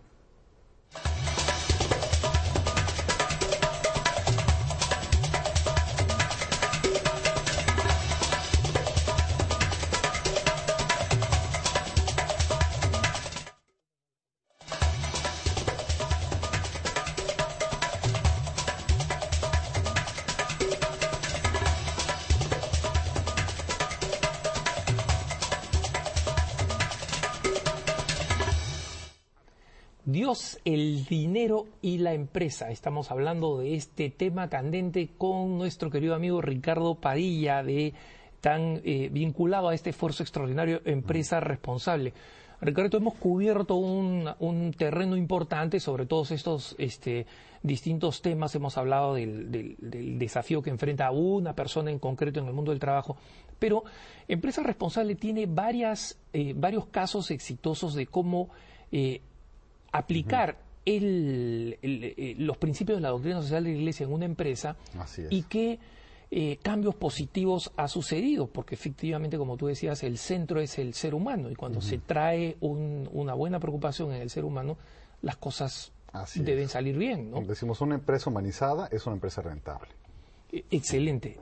Dinero y la empresa. Estamos hablando de este tema candente con nuestro querido amigo Ricardo Padilla, de tan eh, vinculado a este esfuerzo extraordinario Empresa Responsable. Ricardo, hemos cubierto un, terreno importante sobre todos estos este, distintos temas. Hemos hablado del, desafío que enfrenta una persona en concreto en el mundo del trabajo. Pero Empresa Responsable tiene varias, eh, varios casos exitosos de cómo eh, aplicar eh, los principios de la doctrina social de la Iglesia en una empresa y qué cambios positivos ha sucedido, porque efectivamente, como tú decías, el centro es el ser humano y cuando se trae una buena preocupación en el ser humano, las cosas deben salir bien. ¿no? Decimos, una empresa humanizada es una empresa rentable. E, excelente.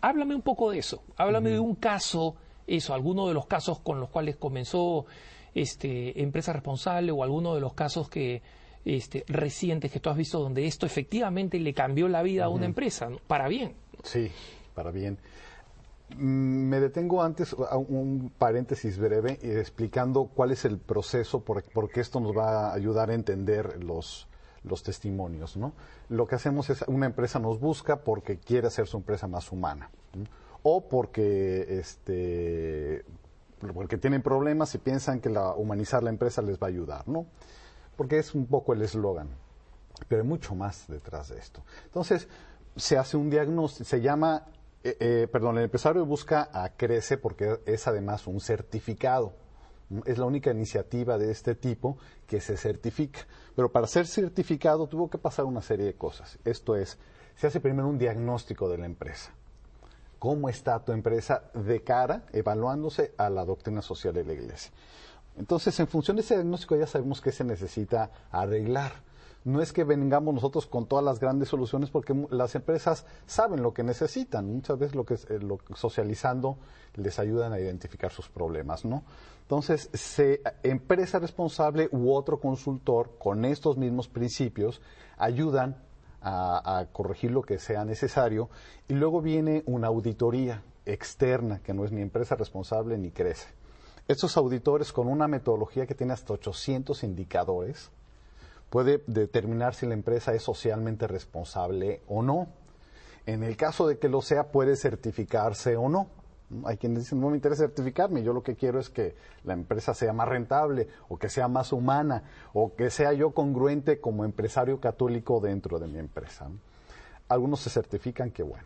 Háblame un poco de eso. Háblame de un caso, eso, alguno de los casos con los cuales comenzó este, empresa responsable o alguno de los casos que este, recientes que tú has visto donde esto efectivamente le cambió la vida a una empresa, para bien. Sí, para bien. Mm, me detengo antes a un paréntesis breve eh, explicando cuál es el proceso, porque esto nos va a ayudar a entender los, los testimonios. ¿no? Lo que hacemos es, una empresa nos busca porque quiere hacer su empresa más humana, o porque, este, porque tienen problemas y piensan que la, humanizar la empresa les va a ayudar, ¿no? Porque es un poco el eslogan, pero hay mucho más detrás de esto. Entonces, se hace un diagnóstico, se llama eh, eh, perdón, el empresario busca a Crece porque es además un certificado. Es la única iniciativa de este tipo que se certifica. Pero para ser certificado tuvo que pasar una serie de cosas. Esto es, se hace primero un diagnóstico de la empresa. ¿Cómo está tu empresa de cara, evaluándose a la doctrina social de la Iglesia? Entonces, en función de ese diagnóstico ya sabemos qué se necesita arreglar no es que vengamos nosotros con todas las grandes soluciones porque las empresas saben lo que necesitan. Muchas veces lo que, eh, lo, socializando les ayudan a identificar sus problemas, ¿no? Entonces, se, empresa responsable u otro consultor con estos mismos principios ayudan a, corregir lo que sea necesario y luego viene una auditoría externa que no es ni empresa responsable ni crece. Estos auditores con una metodología que tiene hasta 800 indicadores, puede determinar si la empresa es socialmente responsable o no. En el caso de que lo sea, puede certificarse o no. Hay quienes dicen, no me interesa certificarme, yo lo que quiero es que la empresa sea más rentable o que sea más humana o que sea yo congruente como empresario católico dentro de mi empresa. Algunos se certifican, que bueno,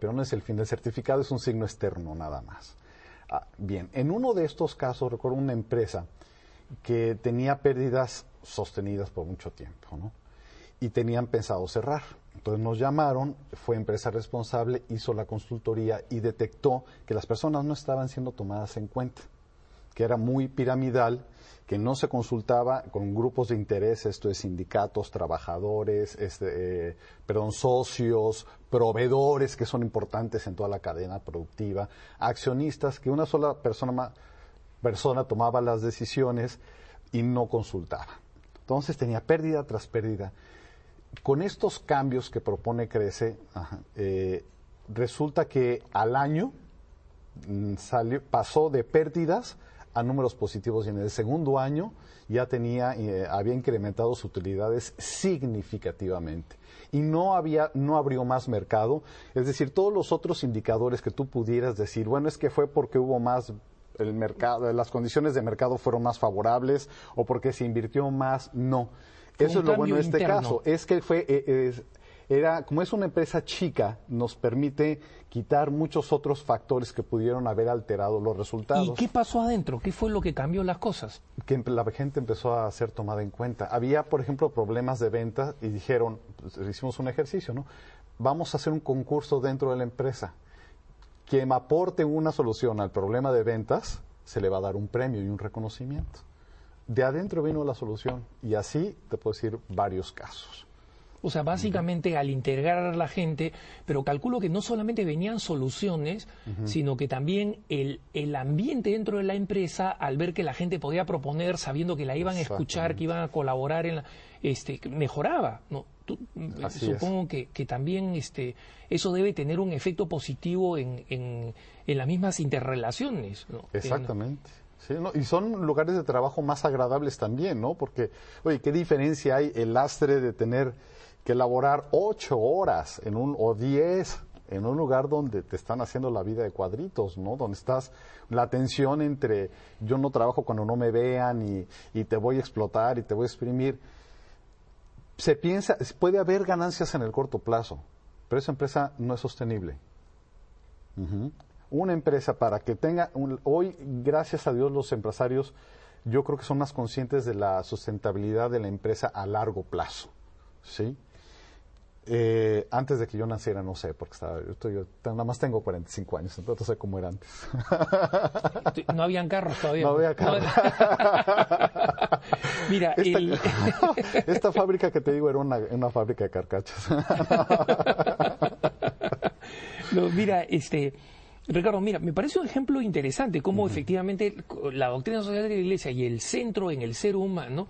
pero no es el fin del certificado, es un signo externo nada más. Ah, bien, en uno de estos casos recuerdo una empresa que tenía pérdidas sostenidas por mucho tiempo. Y tenían pensado cerrar. Entonces nos llamaron, fue empresa responsable, hizo la consultoría y detectó que las personas no estaban siendo tomadas en cuenta, que era muy piramidal, que no se consultaba con grupos de interés, esto es sindicatos, trabajadores, este, eh, perdón, socios, proveedores que son importantes en toda la cadena productiva, accionistas, que una sola persona, persona tomaba las decisiones y no consultaba. Entonces tenía pérdida tras pérdida. Con estos cambios que propone Crece, eh, resulta que al año mm, pasó de pérdidas a números positivos y en el segundo año ya tenía, eh, había incrementado sus utilidades significativamente. Y no había, no abrió más mercado. Es decir, todos los otros indicadores que tú pudieras decir, bueno, es que fue porque hubo más el mercado, las condiciones de mercado fueron más favorables o porque se invirtió más, no. Eso es lo bueno de este caso, es que fue eh, era como es una empresa chica, nos permite quitar muchos otros factores que pudieron haber alterado los resultados. ¿Y qué pasó adentro? ¿Qué fue lo que cambió las cosas? Que la gente empezó a ser tomada en cuenta. Había, por ejemplo, problemas de venta y dijeron, pues, hicimos un ejercicio, ¿no? Vamos a hacer un concurso dentro de la empresa quien aporte una solución al problema de ventas, se le va a dar un premio y un reconocimiento. De adentro vino la solución y así te puedo decir varios casos. O sea, básicamente al integrar a la gente, pero calculo que no solamente venían soluciones, sino que también el, el, ambiente dentro de la empresa, al ver que la gente podía proponer, sabiendo que la iban a escuchar, que iban a colaborar, en la, este, mejoraba. ¿no? supongo que, que, también este, eso debe tener un efecto positivo en, en, las mismas interrelaciones. Exactamente. Y son lugares de trabajo más agradables también, ¿no? Porque, oye, ¿qué diferencia hay el lastre de tener que elaborar ocho horas en un, o diez en un lugar donde te están haciendo la vida de cuadritos, ¿no? Donde estás, la tensión entre yo no trabajo cuando no me vean y, y te voy a explotar y te voy a exprimir. Se piensa, puede haber ganancias en el corto plazo, pero esa empresa no es sostenible. Ujú. Una empresa para que tenga, un- hoy, gracias a Dios, los empresarios, yo creo que son más conscientes de la sustentabilidad de la empresa a largo plazo, ¿sí? Eh, antes de que yo naciera, no sé, porque estaba, yo estoy- yo nada más tengo 45 años, entonces no sé cómo era antes. No habían carros todavía. No había carros. <laughs> Mira, Esta, el- <laughs> esta fábrica que te digo era una, una fábrica de carcachas. <laughs> No, mira, este, Ricardo, mira, me parece un ejemplo interesante cómo efectivamente la doctrina social de la Iglesia y el centro en el ser humano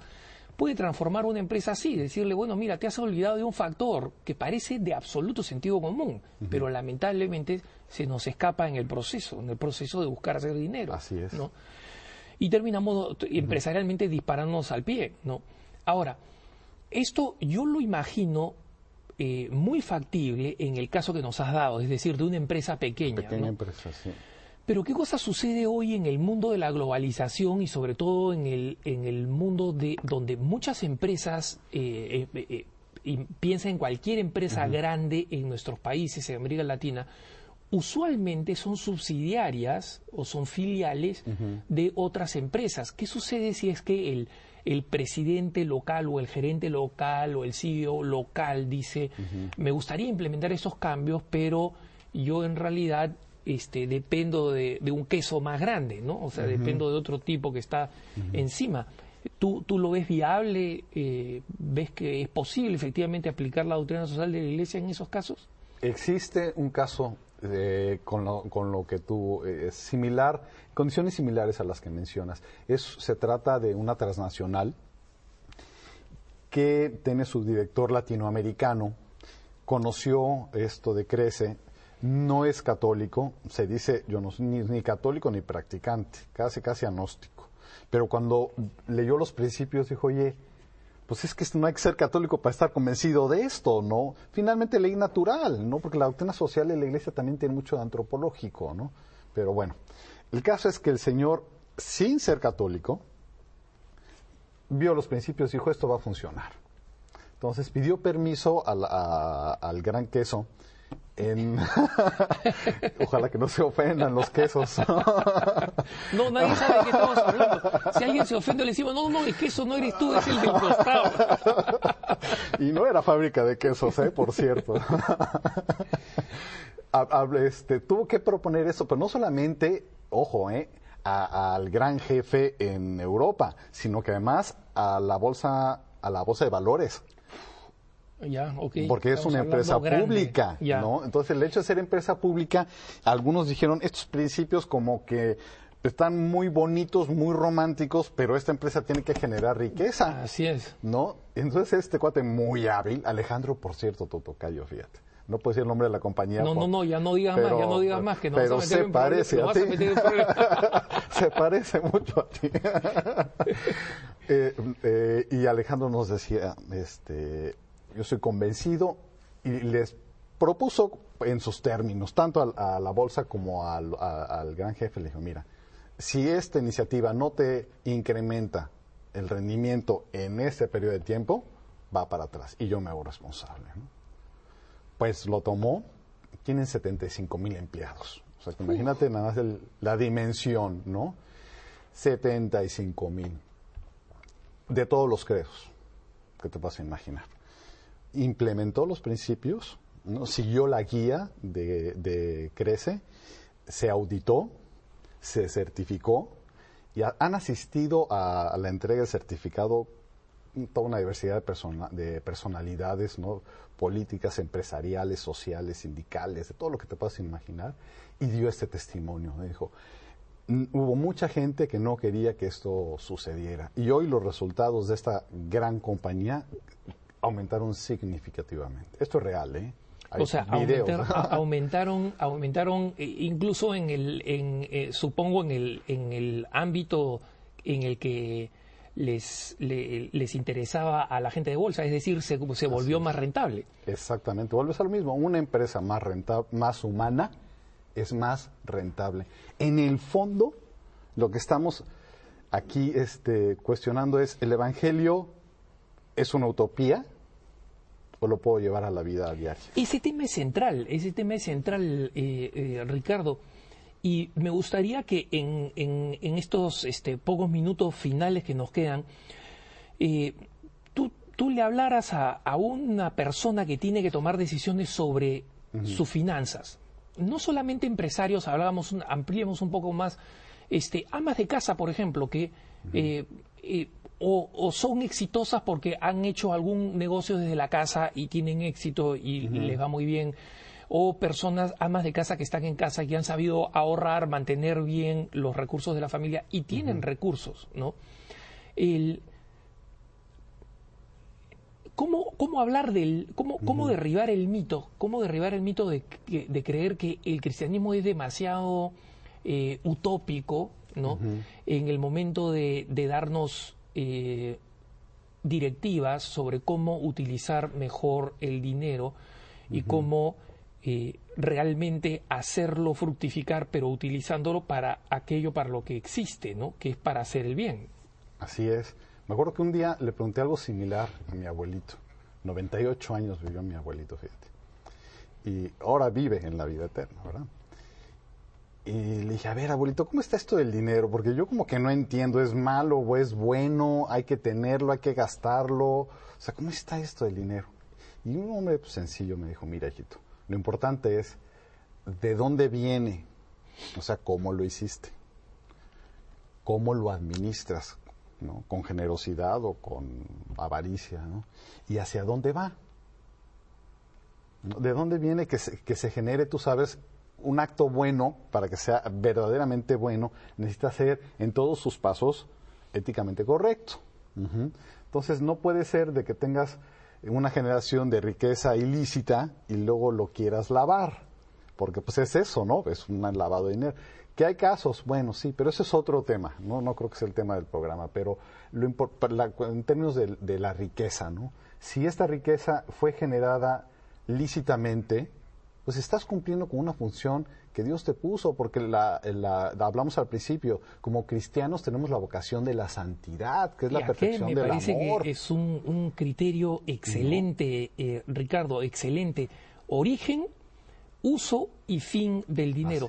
puede transformar una empresa así, decirle, bueno, mira, te has olvidado de un factor que parece de absoluto sentido común, pero lamentablemente se nos escapa en el proceso, en el proceso de buscar hacer dinero. Así es. ¿no? Y terminamos empresarialmente disparándonos al pie, ¿no? Ahora, esto yo lo imagino eh, muy factible en el caso que nos has dado, es decir, de una empresa pequeña. Pequeña ¿no? empresa, sí. Pero ¿qué cosa sucede hoy en el mundo de la globalización y sobre todo en el, en el mundo de donde muchas empresas, eh, eh, eh, y piensa en cualquier empresa grande en nuestros países, en América Latina, usualmente son subsidiarias o son filiales de otras empresas. ¿Qué sucede si es que el, el presidente local o el gerente local o el CEO local dice, me gustaría implementar esos cambios, pero yo en realidad este, dependo de, de un queso más grande, ¿no? O sea, dependo de otro tipo que está encima. ¿Tú, ¿Tú lo ves viable? Eh, ¿Ves que es posible efectivamente aplicar la doctrina social de la Iglesia en esos casos? Existe un caso eh, con, lo, con lo que tú eh, similar, condiciones similares a las que mencionas. Es, se trata de una transnacional que tiene su director latinoamericano, conoció esto de Crece, no es católico, se dice, yo no soy ni, ni católico ni practicante, casi casi agnóstico. Pero cuando leyó los principios dijo, oye, pues es que no hay que ser católico para estar convencido de esto, ¿no? Finalmente ley natural, ¿no? Porque la doctrina social de la iglesia también tiene mucho de antropológico, ¿no? Pero bueno, el caso es que el Señor, sin ser católico, vio los principios y dijo, esto va a funcionar. Entonces pidió permiso al, al gran queso en... <laughs> Ojalá que no se ofendan los quesos. No, nadie sabe de qué estamos hablando. Si alguien se ofende, le decimos, no, no, es que eso no eres tú, es el del costado. <laughs> y no era fábrica de quesos, ¿eh? por cierto. <laughs> Este, tuvo que proponer eso, pero no solamente, ojo, ¿eh? a- al gran jefe en Europa, sino que además a la bolsa, a la bolsa de valores, Ya, ok. porque es Estamos una empresa pública, Ya. ¿no? Entonces el hecho de ser empresa pública, algunos dijeron estos principios como que están muy bonitos, muy románticos, pero esta empresa tiene que generar riqueza. Así es. ¿no? Entonces este cuate muy hábil, Alejandro, por cierto, tu tocayo, fíjate. No puedo decir el nombre de la compañía. No, por- no, no, ya no digas pero- más, ya no digas más, que no pero vas a meter se parece a ti. <laughs> se parece mucho a ti. <laughs> <laughs> Eh, eh, y Alejandro nos decía, este, yo soy convencido y les propuso en sus términos, tanto al- a, la bolsa como al, a- al gran jefe, le dijo, mira, si esta iniciativa no te incrementa el rendimiento en este periodo de tiempo, va para atrás y yo me hago responsable. ¿no? Pues lo tomó, tienen 75 mil empleados. O sea, que imagínate nada más el- la dimensión, ¿no? 75 mil. De todos los credos que te vas a imaginar. Implementó los principios, ¿no? siguió la guía de, Crece, se auditó, se certificó y ha- han asistido a, la entrega del certificado toda una diversidad de, persona- de personalidades, ¿no? políticas, empresariales, sociales, sindicales, de todo lo que te puedas imaginar, y dio este testimonio. Dijo, "Mm, hubo mucha gente que no quería que esto sucediera, y hoy los resultados de esta gran compañía aumentaron significativamente. Esto es real, ¿eh? Hay O sea, <laughs> aumentaron, aumentaron eh, incluso en el, en, eh, supongo en el, en el ámbito en el que les, les interesaba a la gente de bolsa, es decir, se, se volvió más rentable. Exactamente, vuelves a lo mismo. Una empresa más rentable, más humana, es más rentable. En el fondo, lo que estamos aquí este, cuestionando es, ¿el Evangelio es una utopía o lo puedo llevar a la vida diaria? Ese tema es central, ese tema es central, eh, eh, Ricardo. Y me gustaría que en, en, estos este, pocos minutos finales que nos quedan, eh, tú, tú, le hablaras a, a, una persona que tiene que tomar decisiones sobre sus finanzas. No solamente empresarios, hablábamos, ampliemos un poco más, este, amas de casa, por ejemplo, que eh, eh, o, son exitosas porque han hecho algún negocio desde la casa y tienen éxito y les va muy bien o personas amas de casa que están en casa y han sabido ahorrar, mantener bien los recursos de la familia y tienen recursos, ¿no? El, ¿cómo, ¿Cómo hablar del, cómo, cómo derribar el mito, cómo derribar el mito de, de creer que el cristianismo es demasiado eh, utópico, ¿no? En el momento de, de darnos eh, directivas sobre cómo utilizar mejor el dinero y cómo eh, realmente hacerlo fructificar, pero utilizándolo para aquello para lo que existe, ¿no? Que es para hacer el bien. Así es. Me acuerdo que un día le pregunté algo similar a mi abuelito. 98 años vivió mi abuelito, fíjate. Y ahora vive en la vida eterna, ¿verdad? Y le dije, a ver, abuelito, ¿cómo está esto del dinero? Porque yo como que no entiendo, ¿es malo o es bueno? ¿Hay que tenerlo? ¿Hay que gastarlo? O sea, ¿cómo está esto del dinero? Y un hombre pues, sencillo me dijo, mira, hijito, lo importante es de dónde viene, o sea, cómo lo hiciste, cómo lo administras, ¿no? con generosidad o con avaricia, ¿no? y hacia dónde va. ¿De dónde viene que se, que se genere, tú sabes, un acto bueno, para que sea verdaderamente bueno, necesita ser en todos sus pasos éticamente correcto. Entonces no puede ser de que tengas una generación de riqueza ilícita y luego lo quieras lavar, porque pues es eso, ¿no? Es un lavado de dinero. Que hay casos, bueno, sí, pero ese es otro tema, no, no creo que sea el tema del programa, pero lo en términos de, la riqueza, ¿no? Si esta riqueza fue generada lícitamente, pues estás cumpliendo con una función que Dios te puso, porque la, hablamos al principio, como cristianos tenemos la vocación de la santidad, que es la perfección me parece que es un, criterio excelente, eh, Ricardo, excelente. Origen, uso y fin del dinero.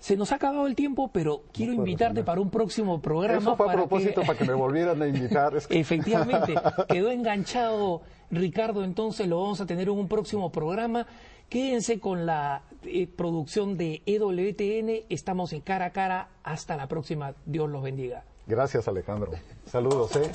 Se nos ha acabado el tiempo, pero quiero invitarte para un próximo programa. Eso fue a propósito para que me volvieran a invitar. <laughs> Efectivamente, <laughs> quedó enganchado Ricardo, entonces lo vamos a tener en un próximo programa. Quédense con la eh, producción de EWTN. Estamos en cara a cara. Hasta la próxima. Dios los bendiga. Gracias, Alejandro. Saludos, ¿eh?